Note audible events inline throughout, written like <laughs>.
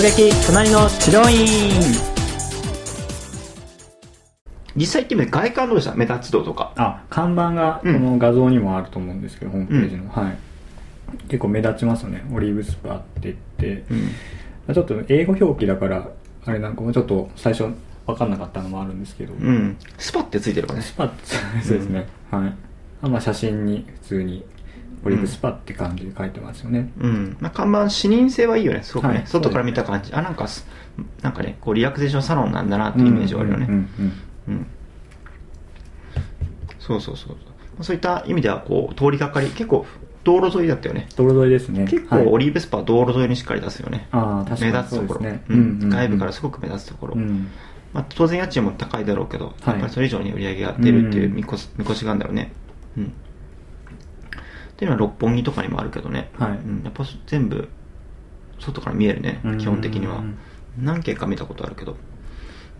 突撃隣の治療院。実際行ってみて外観どうでした？目立ち度とか。あ看板がこの画像にもあると思うんですけど、ホームページの、はい。結構目立ちますよね。オリーブスパって言って、うん。ちょっと英語表記だからあれなんかもうちょっと最初分かんなかったのもあるんですけど、うん。スパってついてるからね。スパってそうですね、はい。あまあ写真に普通にオリーブスパって感じで書いてますよね、うん、まあ、看板視認性はいいよね。すごくね、はい。外から見た感じ、あなんかすなんかねこうリラクゼーションサロンなんだなっていうイメージがあるよね。うんうんうん。うん。そうそうそうそう。そういった意味ではこう通りがかり。結構道路沿いだったよね。道路沿いですね。結構はい。オリーブスパは道路沿いにしっかり出すよね、ああ確かに目立つところ、そうん。外部からすごく目立つところ、うん。まあ、当然家賃も高いだろうけど、はい。やっぱりそれ以上に売り上げが出るっていう見越し見越しがあるんだろうね。うんっていうのは六本木とかにもあるけどね、はい。うん、やっぱ全部外から見えるね。うん。基本的には。何軒か見たことあるけど。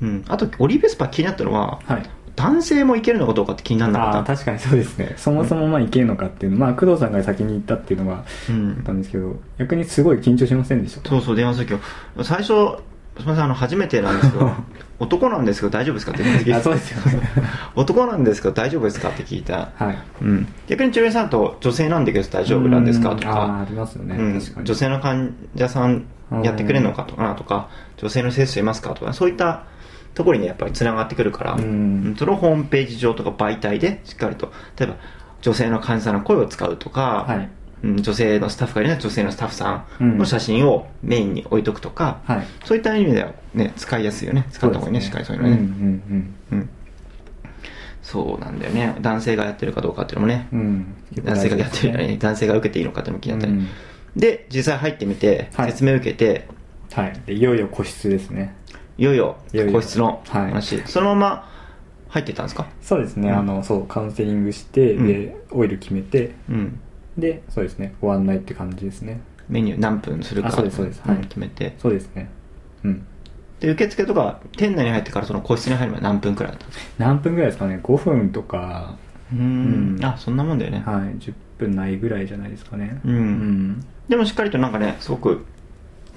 うん。あとオリーブスパ気になったのは、はい。男性も行けるのかどうかって気にならなあかった。あ確かにそうですね。そもそもまあ行けるのかっていうの。まあ工藤さんが先に行ったっていうのがうん。あったんですけど逆にすごい緊張しませんでしたそうそう電話するけど最初すみませんあの初めてなんですけど <laughs> 男なんですけど大丈夫ですかって聞いそうですよ。ね男なんですけど大丈夫ですかって聞いた。はい。うん、逆に中林さんと女性なんだけど大丈夫なんですかとか。ありますよね、うん。女性の患者さんやってくれるのかとかなとか女性の接種いますかとかそういったところにやっぱりつながってくるから、そのホームページ上とか媒体でしっかりと例えば女性の患者さんの声を使うとか、はい。うん、女性のスタッフがいる女性のスタッフさんの写真をメインに置いとくとか、はい。そういった意味では、ね、使いやすいよね。使った方がいいねしっかりそういうのね、うんうんうん。そうなんだよね。男性がやってるかどうかっていうのもね、うん。男性がやってる大事ですね男性が受けていいのかっていうのも気になったり、うん。で実際入ってみてはい。説明を受けて、はい。でいよいよ個室ですね。い、よいよ個室のはい。話、そのまま入ってたんですか？そうですね、うんあのそうカウンセリングして、うん。でオイル決めてうんでそうですね。ご案内って感じですね。メニュー何分するかあそうですそうです。うんはい。決めて。そうですね。うん。で受付とか店内に入ってからその個室に入るまで何分くらいだったんですか？何分ぐらいですかね。5分とか。うん。あそんなもんだよね、はい。10分ないぐらいじゃないですかね。うん。うん。でもしっかりとなんかねすごく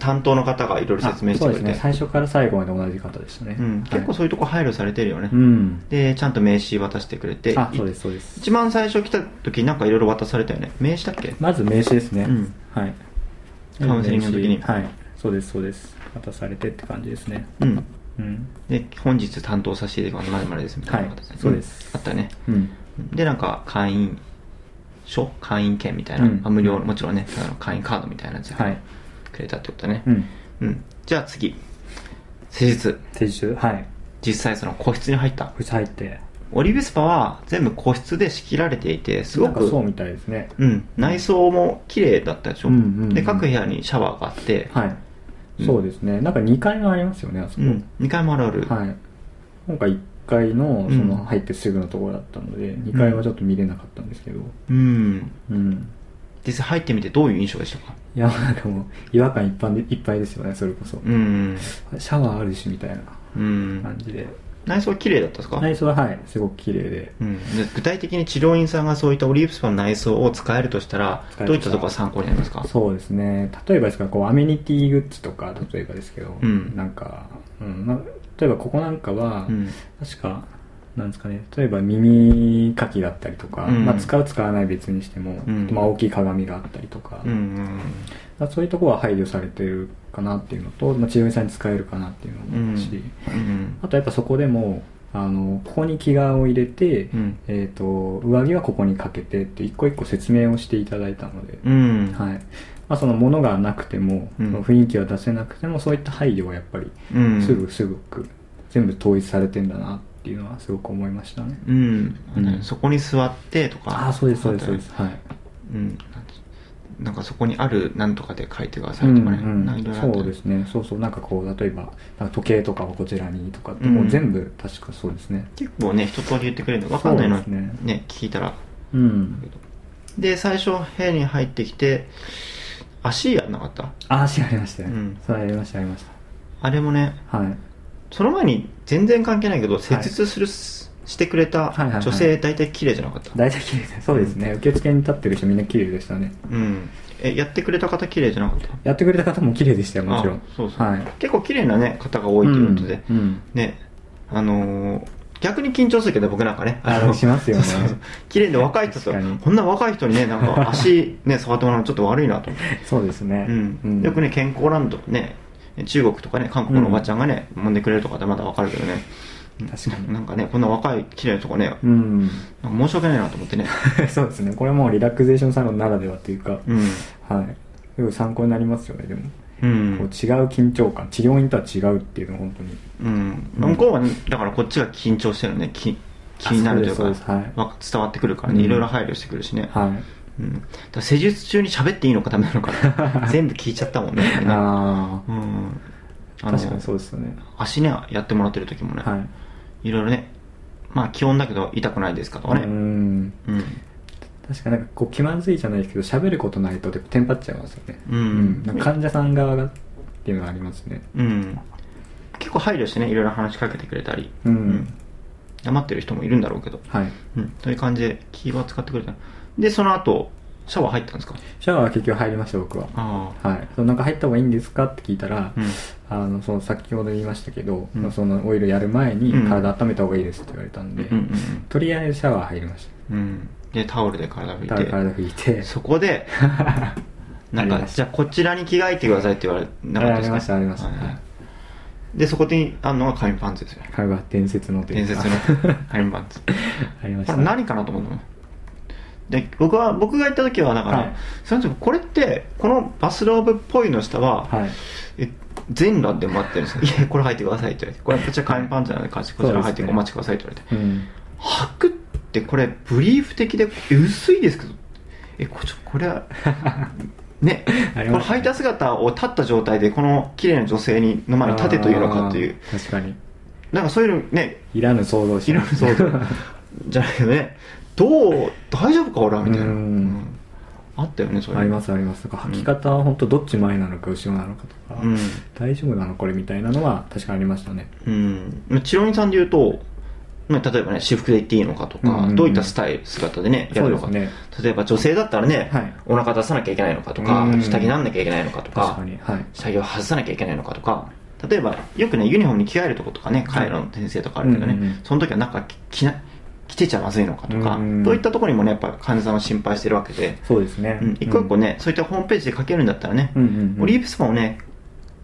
担当の方がいろいろ説明してくれて。あそうですね。最初から最後まで同じ方でしたね、うん、結構そういうとこ配慮されてるよね、うん。でちゃんと名刺渡してくれて。あそうですそうです。一番最初来た時なんかいろいろ渡されたよね。名刺だっけ？まず名刺ですね、うん。はい。カウンセリングの時に。はい。そうですそうです。渡されてって感じですね。うん。うん。で本日担当させていただきますまるですみたいな形で、はいそうです。んあったね。うん。でなんか会員証会員券みたいな、うん。まあ無料もちろんね。あの会員カードみたいなやつはいくれたってことだね。うん。うん、じゃあ次。施術。施術？はい。実際その個室に入った。こいつ入って。オリビスパは全部個室で仕切られていてすごくそうみたいですね。うん、内装も綺麗だったでしょ、うんうんうん。で各部屋にシャワーがあって、はい、うん。そうですね。なんか2階もありますよねあそこ、うん、2階もあるある、はい。今回1階のそのうん。入ってすぐのところだったので、2階はちょっと見れなかったんですけど。うん。うん実際入ってみてどういう印象でしたか？いやなんかもう違和感いっぱいでいっぱいですよねそれこそ、うん。シャワーあるしみたいなうん。感じで。内装は綺麗だったですか、内装ははいすごく綺麗で。うん、で具体的に治療院さんがそういったオリーブスパの内装を使えるとしたらどういったところが参考になりますか？そうですね。例えばですからこうアメニティグッズとか例えばですけど、うん。なんか、うんまあ、例えばここなんかは、うん。確かなんですかね。例えば耳かきだったりとか、うん。まあ、使う使わない別にしても、うん。まあ、大きい鏡があったりとか、うんうんまあそういうところは配慮されてるかなっていうのと、まあ、治療院さんに使えるかなっていうのも思うし、うんあとやっぱそこでもあのここに気側を入れて、うん。えー、と上着はここにかけてって一個一個説明をしていただいたので、うん。はい。まあ、そのものがなくても、雰囲気は出せなくてもそういった配慮はやっぱりうん。すぐすぐく全部統一されてんだなっていうのはすごく思いましたね、うん、うん。そこに座ってとか。ああそうですそうですそうです。はい。うん。なんかそこにあるなんとかで書いてくださいとかね、うんうん。そうですね。そうそう。なんかこう例えば時計とかをこちらにとかってうんもう全部確かそうですね。結構ね一通り言ってくれるの分かんないのねね。聞いたら。うん。で最初部屋に入ってきて足やんなかった？あ足ありましたね、うん。それありましたありましあれもねたはいその前に全然関係ないけど施術するしてくれた女性大体綺麗じゃなかった、大体綺麗ですそうですね。受付に立ってる人みんな綺麗でしたね。うん。えやってくれた方綺麗じゃなかった？やってくれた方も綺麗でしたよもちろん。あそうそう、はい。結構綺麗なね方が多いということで、うん。うん。ねあのー逆に緊張するけど僕なんかね。あのしますよね。綺麗で若い人とこんな若い人にねなんか足ね触ってもらうのちょっと悪いなと思って。<laughs> そうですね。うん。よくね健康ランドね中国とかね韓国のおばちゃんがね、揉んでくれるとかってまだわかるけどね。確かに。なんかねこんな若い綺麗なとこね、うん。なんか申し訳ないなと思ってね。<laughs> そうですね。これもうリラクゼーションサロンならではというか、うん。はい。すごい参考になりますよねでも、うん。こう違う緊張感。治療院とは違うっていうのは本当に。うん、向こうはね、だからこっちが緊張してるね。気気になるというかはい。わ伝わってくるからね、うん。いろいろ配慮してくるしね、はいうん、施術中に喋っていいのかダメなのか <laughs> 全部聞いちゃったもんね。やっぱりねあうん。あ確かにそうですよね。足ねやってもらってる時もね、はい。い、ろいろねまあ気温だけど痛くないですかとかね。うん。うん。確かになんかこう気まずいじゃないですけど喋ることないとでテンパっちゃいますよね。うん。なんか患者さん側がっていうのがありますね。うん。結構配慮してねいろいろ話しかけてくれたり、うん。黙ってる人もいるんだろうけど、はい。うん、そういう感じで気は使ってくれたでその後シャワー入ったんですか？シャワーは結局入りました僕は。あはい、そのなんか入った方がいいんですかって聞いたら、うん。あのその先ほど言いましたけど、うん。そのオイルやる前にうん。体温めた方がいいですって言われたんで、うんうんとりあえずシャワー入りましうんうん。でタオルで体拭いたて体拭いて。そこで <laughs> なんかじゃあこちらに着替えてくださいって言われなかったですか？ありましたありました。はいでそこにあるのが紙パンツですよね。会話伝説の伝説の紙パンツ。<laughs> ありましたこれ何かなと思うの？で僕は僕が行った時はだから、はい。その時これってこのバスローブっぽいの下は、はい。え全裸で待ってるんですか？いや <laughs> これ履いてくださいって言われて。これこちら紙パンツなのでこちら履いてお待ちくださいって言われて、うん。履くってこれブリーフ的でえ薄いですけど。えこちょこれは <laughs> ね。このますね。履いた姿を立った状態でこの綺麗な女性にの前に立てというのかっていう。確かに。なんかそういうのね。いらぬ想像しいろいろ想像 <laughs> じゃないけどね。どう大丈夫か俺はみたいな、うん。うん。あったよねそれ。ありますあります。なんか履き方は本当どっち前なのか後ろなのかとか、うん。大丈夫なのこれみたいなのは確かにありましたね。うん。まあ治療院さんで言うと、まあ、例えばね私服で行っていいのかとか、うんうんうん。どういったスタイル姿でねやるのか、ね。例えば女性だったらね、はい。お腹出さなきゃいけないのかとか、うん下着なんなきゃいけないのかとか確かにはい。下着を外さなきゃいけないのかとか例えばよくねユニフォームに着替えるとことかねカイロの先生とかあるけどね、うんうんうん。その時はなんか着な着てちゃまずいのかとか、うん。そういったところにもねやっぱ患者さんは心配してるわけで、そうですね、うん、一個一個ね、そういったホームページで書けるんだったらね、オリーブスパンをね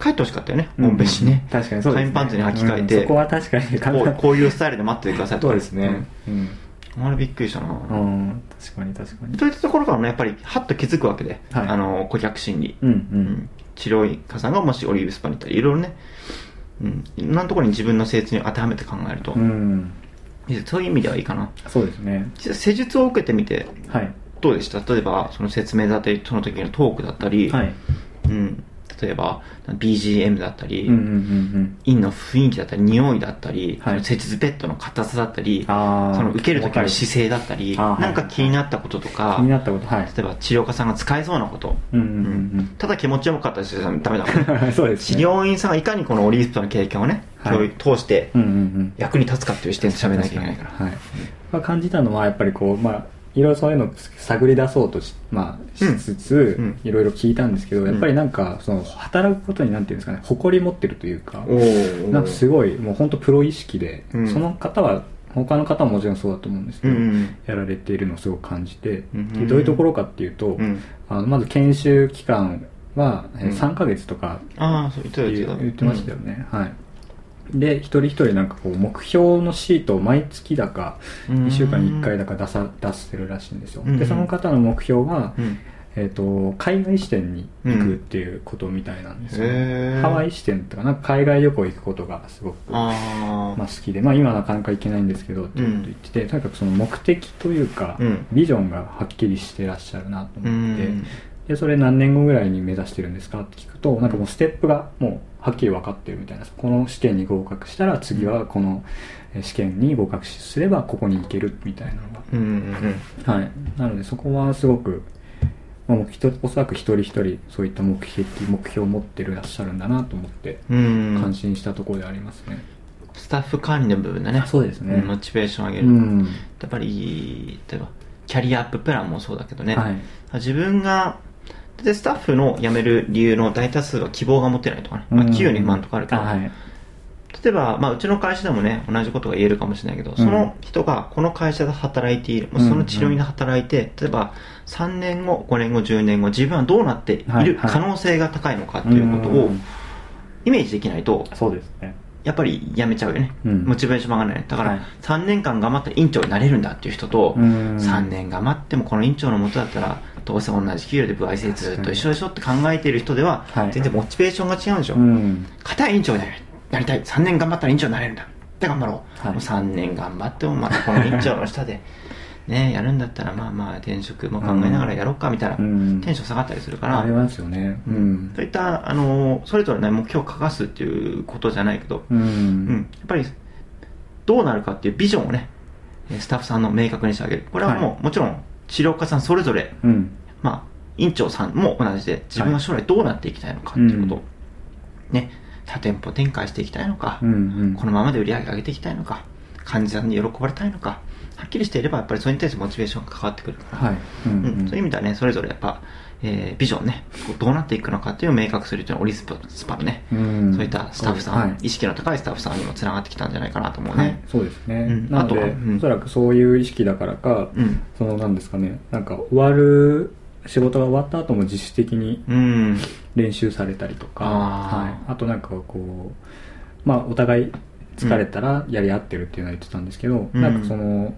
書いてほしかったよね、ホームページにね、確かにそうですね。紙パンツに履き替えて、うん。そこは確かにこうこういうスタイルで待っててくださいと。かそうですね。うん、うん。あれびっくりしたな、うん、確かに確かに。そういったところからねやっぱりハッと気づくわけで、はい。あの顧客心理、うん治療医家さんがもしオリーブスパンに行ったらいろいろね、うん、いろんなところに自分の施術に当てはめて考えると、うんそういう意味ではいいかな。そうですね。実際施術を受けてみてはい。どうでした？例えばその説明だったりその時のトークだったり、はい。うん、例えば BGM だったり、うんうんうん院の雰囲気だったり匂いだったり、はい。施術ベッドの硬さだったりその受ける時の姿勢だったりなんか気になったこととか気になったことはい。例えば治療家さんが使えそうなこと、うんうんうんただ気持ちよかったりしてダメだもん <laughs> そうですね。治療院さんがいかにこのオリーブスパンの経験をね、はい教育通してうんうんうん。役に立つかっていう視点で喋らなきゃいけないから。はい、まあ、感じたのはやっぱりこうまあいろいろそういうのを探り出そうとし,、まあ、しつつ、うん。いろいろ聞いたんですけど、ん。やっぱりなんかその働くことになんていうんですかね誇り持ってるというかなんかすごいもう本当プロ意識で、うん。その方は他の方ももちろんそうだと思うんですけど、うんうん。やられているのをすごく感じて、うんでどういうところかっていうと、うん。あのまず研修期間はえーうん。3ヶ月とかああそう言って言ってましたよね、はいで一人一人なんかこう目標のシートを毎月だかうん。1週間に1回だか出さ出してるらしいんですよ、うんでその方の目標は、うん。えー、と海外支店に行くっていうことみたいなんですよ、へー。ハワイ支店とかなんか海外旅行行くことがすごくあまあ、好きで、まあ、今はなかなか行けないんですけどっていうことを言ってて、とにかくその目的というか、うん。ビジョンがはっきりしてらっしゃるなとう思って、ん。でそれ何年後ぐらいに目指してるんですかって聞くとなんかもうステップがもうはっきり分かってるみたいな。この試験に合格したら次はこのえー試験に合格すればここに行けるみたいなのうんうんが、はい、なのでそこはすごく、まあ、おそらく一人一人そういった目的目標を持ってるらっしゃるんだなと思ってうん。うん感心したところでありますね、スタッフ管理の部分だね。そうですね。んモチベーション上げる、うん。やっぱり例えばキャリアアッププランもそうだけどね、はい。自分がでスタッフの辞める理由の大多数は希望が持てないとかね、まあ、うん。給与に不満とかあるけど、あはい。例えば、まあ、うちの会社でもね同じことが言えるかもしれないけど、その人がこの会社で働いている、もうその治療院で働いて例えば3年後5年後10年後自分はどうなっている可能性が高いのかっていうことをうん。イメージできないとそうですね。やっぱり辞めちゃうよね、うん。モチベーションがらない。だから、はい。3年間頑張ったら院長になれるんだっていう人と、うん。3年頑張ってもこの院長のもとだったらどうせ同じ給料で歩合制ずっと一緒でしょって考えている人では、はい。全然モチベーションが違うんでしょ、うん。硬い院長になりたい。3年頑張ったら院長になれるんだ。で頑張ろう、はい。もう3年頑張ってもまたこの院長の下で <laughs> ねやるんだったらまあまあ転職も考えながらやろうかみたいな、うん。テンション下がったりするから、ありますよね。うん。そういったあのそれぞれね目標を書かすっていうことじゃないけど、ううん。んやっぱりどうなるかっていうビジョンをねえースタッフさんの明確にしてあげる。これはもう、はもちろん治療家さんそれぞれうん。まあ院長さんも同じで自分が将来どうなっていきたいのかっていうこと。を、ね。多店舗展開していきたいのか、うんうん。このままで売り上げ上げていきたいのか患者さんに喜ばれたいのかはっきりしていればやっぱりそれに対してモチベーションが関わってくるから、はい。うん。うん。そういう意味ではねそれぞれやっぱ、えービジョンねどうなっていくのかっていうのを明確するというのはオリスパスパのね、うん。そういったスタッフさん、はい。意識の高いスタッフさんにもつながってきたんじゃないかなと思うね、はい、そうですね、うん。なので、あとはうん。おそらくそういう意識だからか、うん。そのなんですかねなんか終わる仕事が終わった後も自主的にうん。練習されたりとかはい、あとなんかこうまあお互い疲れたらやり合ってるっていうのは言ってたんですけど、うん。なんかその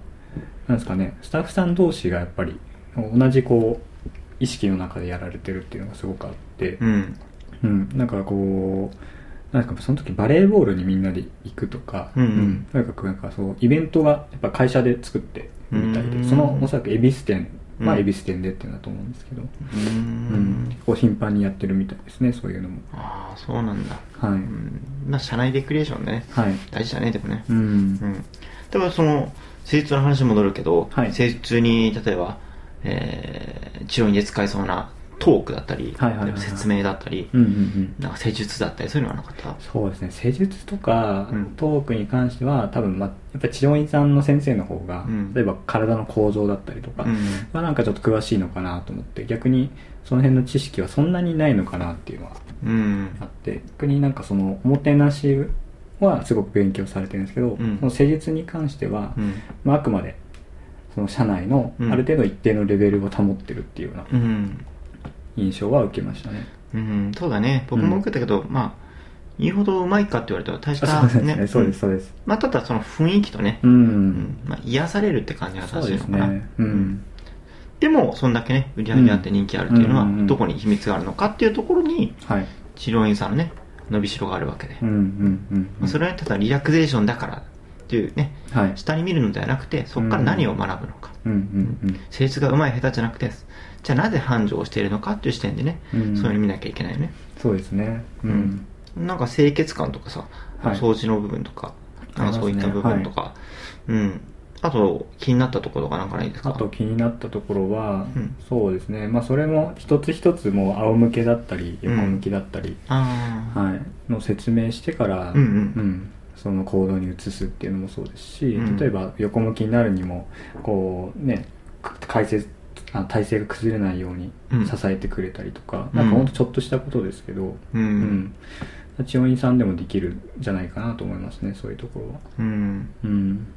なんですかねスタッフさん同士がやっぱり同じこう意識の中でやられてるっていうのがすごくあって、うん。うん、なんかこう、なんかその時バレーボールにみんなで行くとか、うんうん。とにかくなんかそう、イベントがやっぱ会社で作ってるみたいうん。で、そのおそらく恵比寿店、まあうん恵比寿店でっていうんだと思うんですけど、ううん。ん、結構頻繁にやってるみたいですね、そういうのも。ああそうなんだ。はい。うん。まあ社内レクリエーションね。はい。大事だねでもね。うん。うん。でもその施術の話に戻るけど、はい。施術に例えば、えー治療院で使えそうなトークだったり、はいはいはいはい。説明だったり、うんうんうん。なんか施術だったりそういうのはなかった？そうですね、施術とかうん。トークに関しては、多分、まあ、やっぱり治療院さんの先生の方が、うん。例えば体の構造だったりとか、うん。まあ、なんかちょっと詳しいのかなと思って、逆にその辺の知識はそんなにないのかなっていうのはうん。あって、逆になんかその、おもてなしはすごく勉強されてるんですけど、うん。その施術に関しては、うん。まあ、あくまで、その社内のうん。ある程度一定のレベルを保ってるっていうようなうん。印象は受けましたね。うん。そうだね。僕も受けたけど、まあ言うほどうまいかって言われたら大したあそうですね。ね、そうです、ん。そうです。まあただその雰囲気とね、う。うん。んまあ、癒されるって感じが正しいのかな。ね。うん。でもそんだけね売り上げあって人気あるっていうのは、うん。うんうんどこに秘密があるのかっていうところにはい。治療院さんのね伸びしろがあるわけで、うん、うん、うんうん。それはただリラクゼーションだからっていうねはい。下に見るのではなくてそこから何を学ぶのか、うん、うん、うん。施術がうまい下手じゃなくてじゃあなぜ繁盛しているのかっていう視点でね、うん。そういうの見なきゃいけないよね。そうですね。うん。なんか清潔感とかさ、はい。掃除の部分とかありますね。なんかそういった部分とか、うん。あと気になったところがなんかないですか？あと気になったところは、うん。そうですね。まあ、それも一つ一つもう仰向けだったり、横向きだったり、はい。の説明してから、うん。うんその行動に移すっていうのもそうですし、うん例えば横向きになるにも、こうね、解説、あ体勢が崩れないようにうん支えてくれたりとか、うんなんかほんとちょっとしたことですけど、うんうん。治療院さんでもできるんじゃないかなと思いますね、そういうところは。うんうん。